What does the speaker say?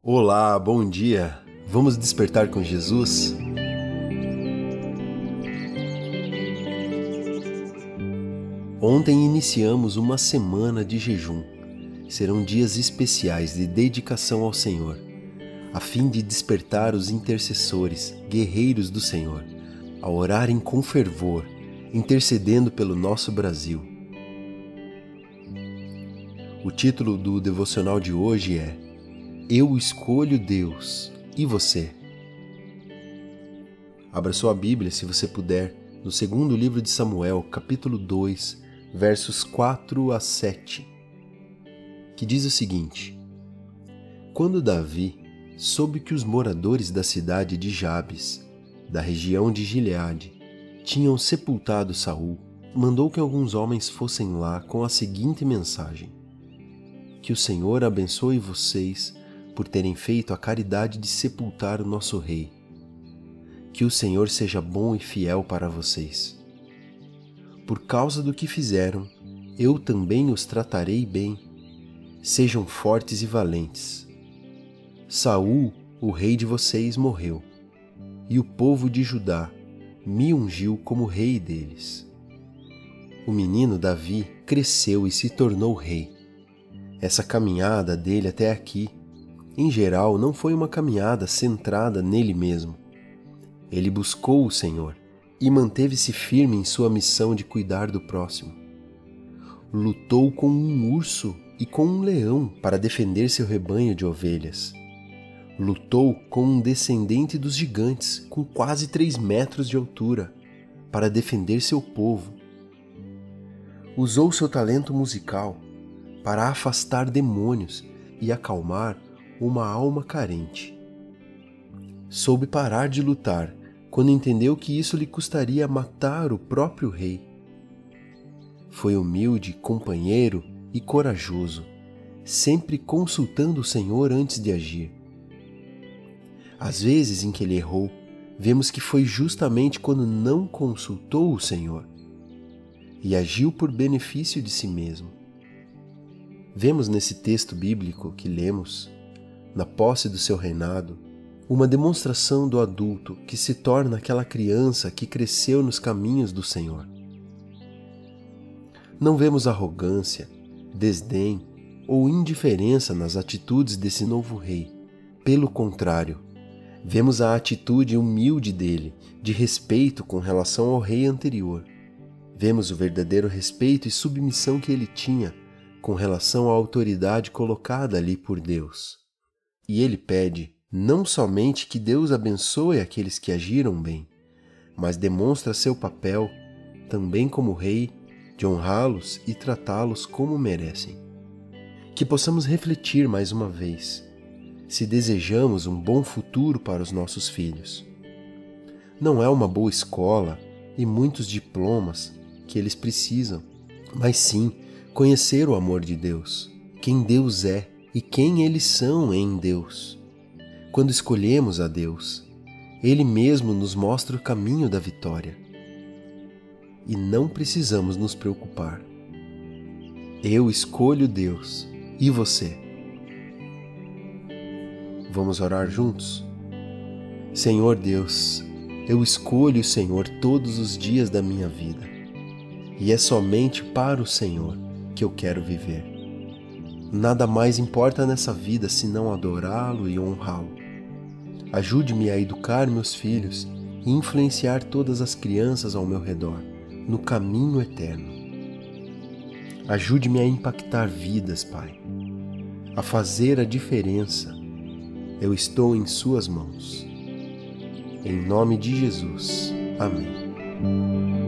Olá, bom dia. Vamos despertar com Jesus? Ontem iniciamos uma semana de jejum. Serão dias especiais de dedicação ao Senhor, a fim de despertar os intercessores, guerreiros do Senhor, a orarem com fervor, intercedendo pelo nosso Brasil. O título do devocional de hoje é eu escolho Deus. E você? Abra sua Bíblia, se você puder, no segundo livro de Samuel, capítulo 2, versos 4 a 7, que diz o seguinte: Quando Davi soube que os moradores da cidade de Jabes, da região de Gileade, tinham sepultado Saul, mandou que alguns homens fossem lá com a seguinte mensagem: Que o Senhor abençoe vocês por terem feito a caridade de sepultar o nosso Rei. Que o Senhor seja bom e fiel para vocês. Por causa do que fizeram, eu também os tratarei bem. Sejam fortes e valentes. Saul, o rei de vocês, morreu, e o povo de Judá me ungiu como rei deles. O menino Davi cresceu e se tornou rei. Essa caminhada dele até aqui em geral, não foi uma caminhada centrada nele mesmo. Ele buscou o Senhor e manteve-se firme em sua missão de cuidar do próximo. Lutou com um urso e com um leão para defender seu rebanho de ovelhas. Lutou com um descendente dos gigantes com quase três metros de altura para defender seu povo. Usou seu talento musical para afastar demônios e acalmar uma alma carente. Soube parar de lutar quando entendeu que isso lhe custaria matar o próprio rei. Foi humilde, companheiro e corajoso, sempre consultando o Senhor antes de agir. Às vezes em que ele errou, vemos que foi justamente quando não consultou o Senhor e agiu por benefício de si mesmo. Vemos nesse texto bíblico que lemos na posse do seu reinado, uma demonstração do adulto que se torna aquela criança que cresceu nos caminhos do Senhor. Não vemos arrogância, desdém ou indiferença nas atitudes desse novo rei. Pelo contrário, vemos a atitude humilde dele, de respeito com relação ao rei anterior. Vemos o verdadeiro respeito e submissão que ele tinha com relação à autoridade colocada ali por Deus. E ele pede não somente que Deus abençoe aqueles que agiram bem, mas demonstra seu papel também como rei de honrá-los e tratá-los como merecem. Que possamos refletir mais uma vez, se desejamos um bom futuro para os nossos filhos. Não é uma boa escola e muitos diplomas que eles precisam, mas sim conhecer o amor de Deus, quem Deus é e quem eles são em Deus. Quando escolhemos a Deus, Ele mesmo nos mostra o caminho da vitória. E não precisamos nos preocupar. Eu escolho Deus e você. Vamos orar juntos? Senhor Deus, eu escolho o Senhor todos os dias da minha vida, e é somente para o Senhor que eu quero viver. Nada mais importa nessa vida senão adorá-lo e honrá-lo. Ajude-me a educar meus filhos e influenciar todas as crianças ao meu redor no caminho eterno. Ajude-me a impactar vidas, Pai, a fazer a diferença. Eu estou em Suas mãos. Em nome de Jesus. Amém.